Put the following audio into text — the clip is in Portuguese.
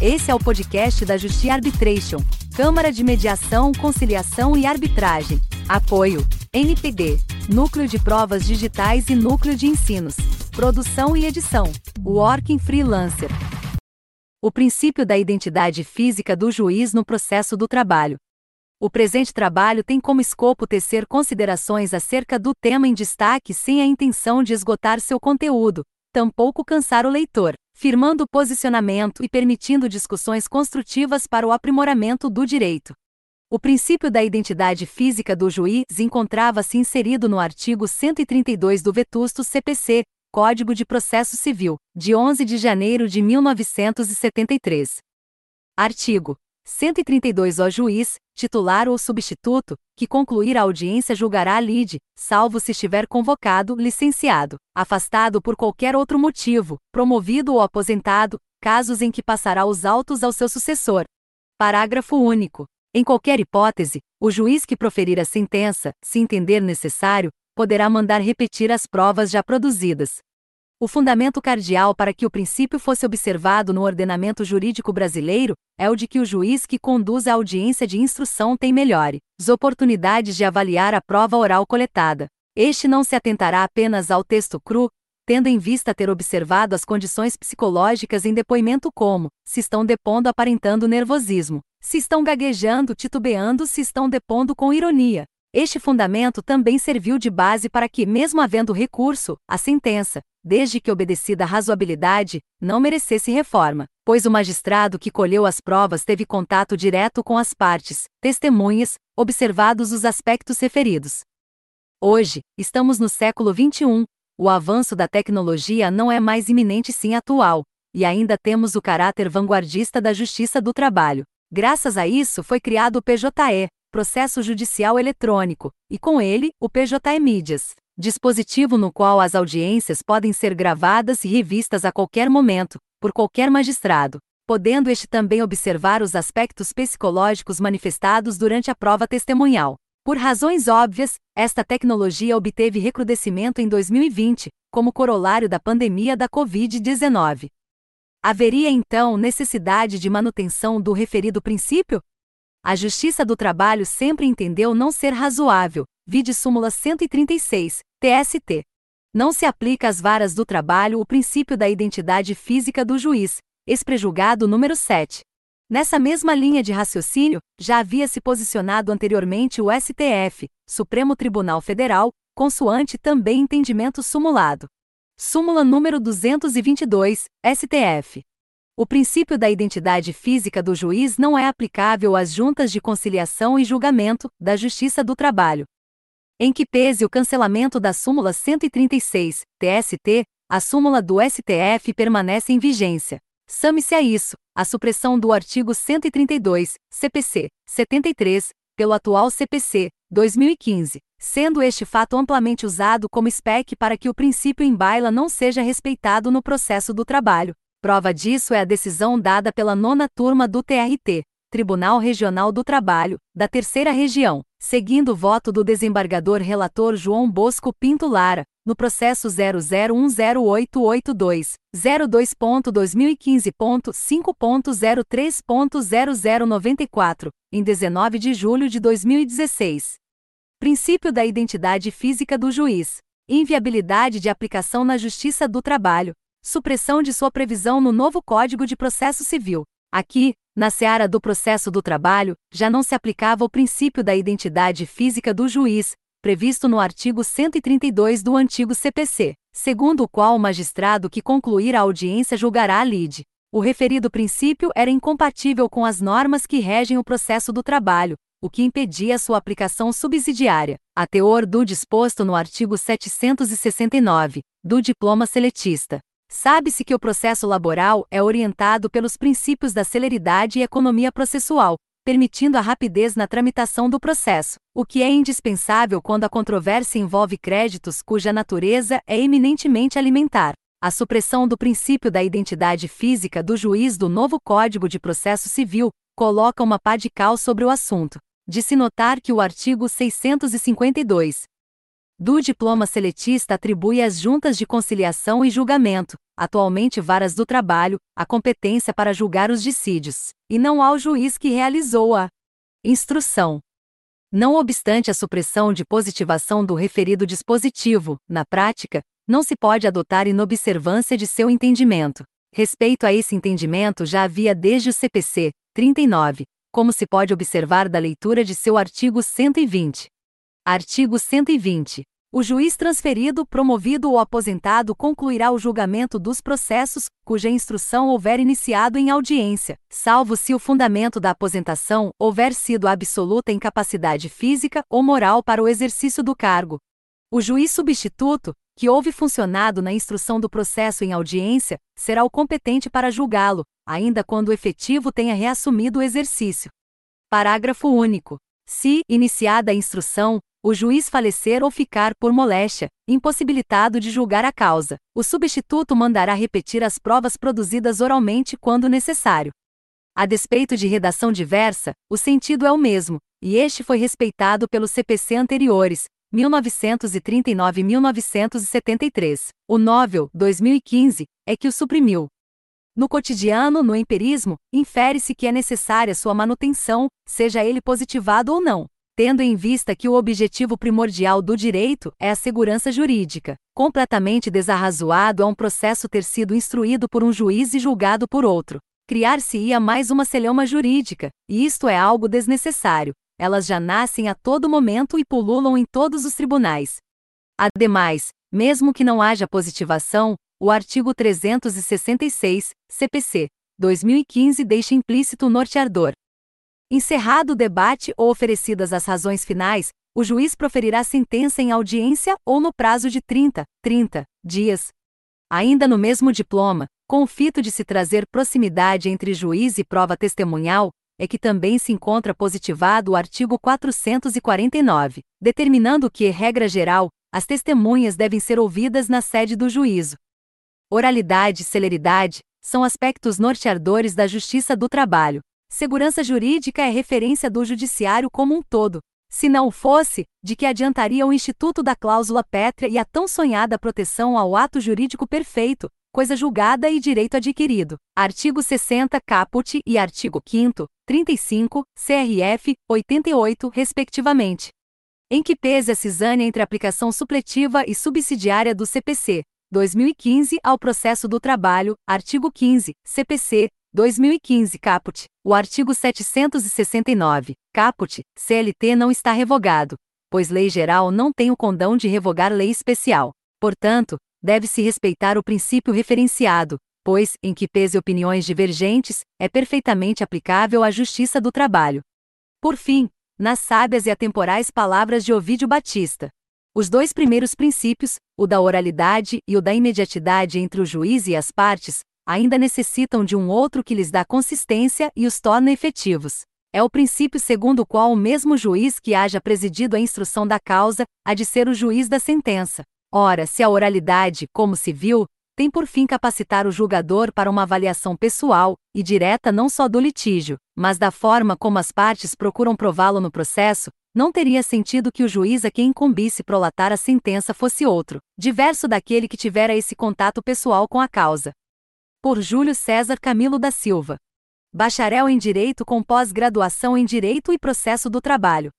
Esse é o podcast da Justi Arbitration, Câmara de Mediação, Conciliação e Arbitragem. Apoio: NPD, Núcleo de Provas Digitais e Núcleo de Ensinos. Produção e edição: Working Freelancer. O princípio da identidade física do juiz no processo do trabalho. O presente trabalho tem como escopo tecer considerações acerca do tema em destaque sem a intenção de esgotar seu conteúdo, tampouco cansar o leitor, firmando posicionamento e permitindo discussões construtivas para o aprimoramento do direito. O princípio da identidade física do juiz encontrava-se inserido no artigo 132 do Vetusto CPC, Código de Processo Civil, de 11 de janeiro de 1973. Artigo 132 O juiz, titular ou substituto, que concluir a audiência julgará a lide, salvo se estiver convocado, licenciado, afastado por qualquer outro motivo, promovido ou aposentado, casos em que passará os autos ao seu sucessor. Parágrafo único. Em qualquer hipótese, o juiz que proferir a sentença, se entender necessário, poderá mandar repetir as provas já produzidas. O fundamento cardial para que o princípio fosse observado no ordenamento jurídico brasileiro é o de que o juiz que conduz a audiência de instrução tem melhores oportunidades de avaliar a prova oral coletada. Este não se atentará apenas ao texto cru, tendo em vista ter observado as condições psicológicas em depoimento como, se estão depondo aparentando nervosismo, se estão gaguejando, titubeando, se estão depondo com ironia, este fundamento também serviu de base para que, mesmo havendo recurso, a sentença, desde que obedecida a razoabilidade, não merecesse reforma, pois o magistrado que colheu as provas teve contato direto com as partes, testemunhas, observados os aspectos referidos. Hoje, estamos no século XXI, o avanço da tecnologia não é mais iminente sim atual, e ainda temos o caráter vanguardista da justiça do trabalho. Graças a isso foi criado o PJE, Processo Judicial Eletrônico, e com ele, o PJE Mídias, dispositivo no qual as audiências podem ser gravadas e revistas a qualquer momento, por qualquer magistrado, podendo este também observar os aspectos psicológicos manifestados durante a prova testemunhal. Por razões óbvias, esta tecnologia obteve recrudescimento em 2020, como corolário da pandemia da Covid-19. Haveria então necessidade de manutenção do referido princípio? A Justiça do Trabalho sempre entendeu não ser razoável, vide súmula 136, TST. Não se aplica às varas do trabalho o princípio da identidade física do juiz, exprejulgado número 7. Nessa mesma linha de raciocínio, já havia se posicionado anteriormente o STF, Supremo Tribunal Federal, consoante também entendimento sumulado. Súmula número 222, STF. O princípio da identidade física do juiz não é aplicável às juntas de conciliação e julgamento da Justiça do Trabalho. Em que pese o cancelamento da súmula 136, TST, a súmula do STF permanece em vigência. Same-se a isso a supressão do artigo 132, CPC 73, pelo atual CPC 2015, sendo este fato amplamente usado como spec para que o princípio em baila não seja respeitado no processo do trabalho. Prova disso é a decisão dada pela nona turma do TRT, Tribunal Regional do Trabalho, da Terceira Região, seguindo o voto do desembargador relator João Bosco Pinto Lara, no processo 0010882, 02.2015.5.03.0094, em 19 de julho de 2016. Princípio da identidade física do juiz. Inviabilidade de aplicação na Justiça do Trabalho, supressão de sua previsão no novo Código de Processo Civil. Aqui, na seara do processo do trabalho, já não se aplicava o princípio da identidade física do juiz, previsto no artigo 132 do antigo CPC, segundo o qual o magistrado que concluir a audiência julgará a lide. O referido princípio era incompatível com as normas que regem o processo do trabalho, o que impedia sua aplicação subsidiária, a teor do disposto no artigo 769, do diploma seletista. Sabe-se que o processo laboral é orientado pelos princípios da celeridade e economia processual, permitindo a rapidez na tramitação do processo, o que é indispensável quando a controvérsia envolve créditos cuja natureza é eminentemente alimentar. A supressão do princípio da identidade física do juiz do novo Código de Processo Civil coloca uma pá de cal sobre o assunto. De se notar que o artigo 652, do diploma seletista atribui às juntas de conciliação e julgamento, atualmente varas do trabalho, a competência para julgar os dissídios, e não ao juiz que realizou a instrução. Não obstante a supressão de positivação do referido dispositivo, na prática, não se pode adotar inobservância de seu entendimento. Respeito a esse entendimento já havia desde o CPC 39, como se pode observar da leitura de seu artigo 120. Artigo 120. O juiz transferido, promovido ou aposentado concluirá o julgamento dos processos, cuja instrução houver iniciado em audiência, salvo se o fundamento da aposentação houver sido a absoluta incapacidade física ou moral para o exercício do cargo. O juiz substituto, que houve funcionado na instrução do processo em audiência, será o competente para julgá-lo, ainda quando o efetivo tenha reassumido o exercício. Parágrafo único. Se, iniciada a instrução, o juiz falecer ou ficar por moléstia, impossibilitado de julgar a causa, o substituto mandará repetir as provas produzidas oralmente quando necessário. A despeito de redação diversa, o sentido é o mesmo, e este foi respeitado pelos CPC anteriores, 1939 e 1973. O Novel, 2015, é que o suprimiu. No cotidiano, no empirismo, infere-se que é necessária sua manutenção, seja ele positivado ou não tendo em vista que o objetivo primordial do direito é a segurança jurídica. Completamente desarrazoado é um processo ter sido instruído por um juiz e julgado por outro. Criar-se-ia mais uma celeuma jurídica, e isto é algo desnecessário. Elas já nascem a todo momento e pululam em todos os tribunais. Ademais, mesmo que não haja positivação, o artigo 366, CPC, 2015 deixa implícito o norteador, Encerrado o debate ou oferecidas as razões finais, o juiz proferirá sentença em audiência ou no prazo de 30, 30 dias. Ainda no mesmo diploma, com o fito de se trazer proximidade entre juiz e prova testemunhal, é que também se encontra positivado o artigo 449, determinando que, regra geral, as testemunhas devem ser ouvidas na sede do juízo. Oralidade e celeridade são aspectos norteadores da justiça do trabalho, Segurança jurídica é referência do judiciário como um todo. Se não o fosse, de que adiantaria o instituto da cláusula pétrea e a tão sonhada proteção ao ato jurídico perfeito, coisa julgada e direito adquirido. Artigo 60 caput e artigo 5 35, CRF 88, respectivamente. Em que pese a cisânia entre aplicação supletiva e subsidiária do CPC 2015 ao processo do trabalho, artigo 15, CPC 2015 Caput. O artigo 769, Caput, CLT não está revogado, pois lei geral não tem o condão de revogar lei especial. Portanto, deve-se respeitar o princípio referenciado, pois, em que pese opiniões divergentes, é perfeitamente aplicável à justiça do trabalho. Por fim, nas sábias e atemporais palavras de Ovídio Batista. Os dois primeiros princípios, o da oralidade e o da imediatidade entre o juiz e as partes, ainda necessitam de um outro que lhes dá consistência e os torna efetivos. É o princípio segundo o qual o mesmo juiz que haja presidido a instrução da causa há de ser o juiz da sentença. Ora, se a oralidade, como se viu, tem por fim capacitar o julgador para uma avaliação pessoal e direta não só do litígio, mas da forma como as partes procuram prová-lo no processo, não teria sentido que o juiz a quem incumbisse prolatar a sentença fosse outro, diverso daquele que tivera esse contato pessoal com a causa por Júlio César Camilo da Silva. Bacharel em Direito com pós-graduação em Direito e Processo do Trabalho.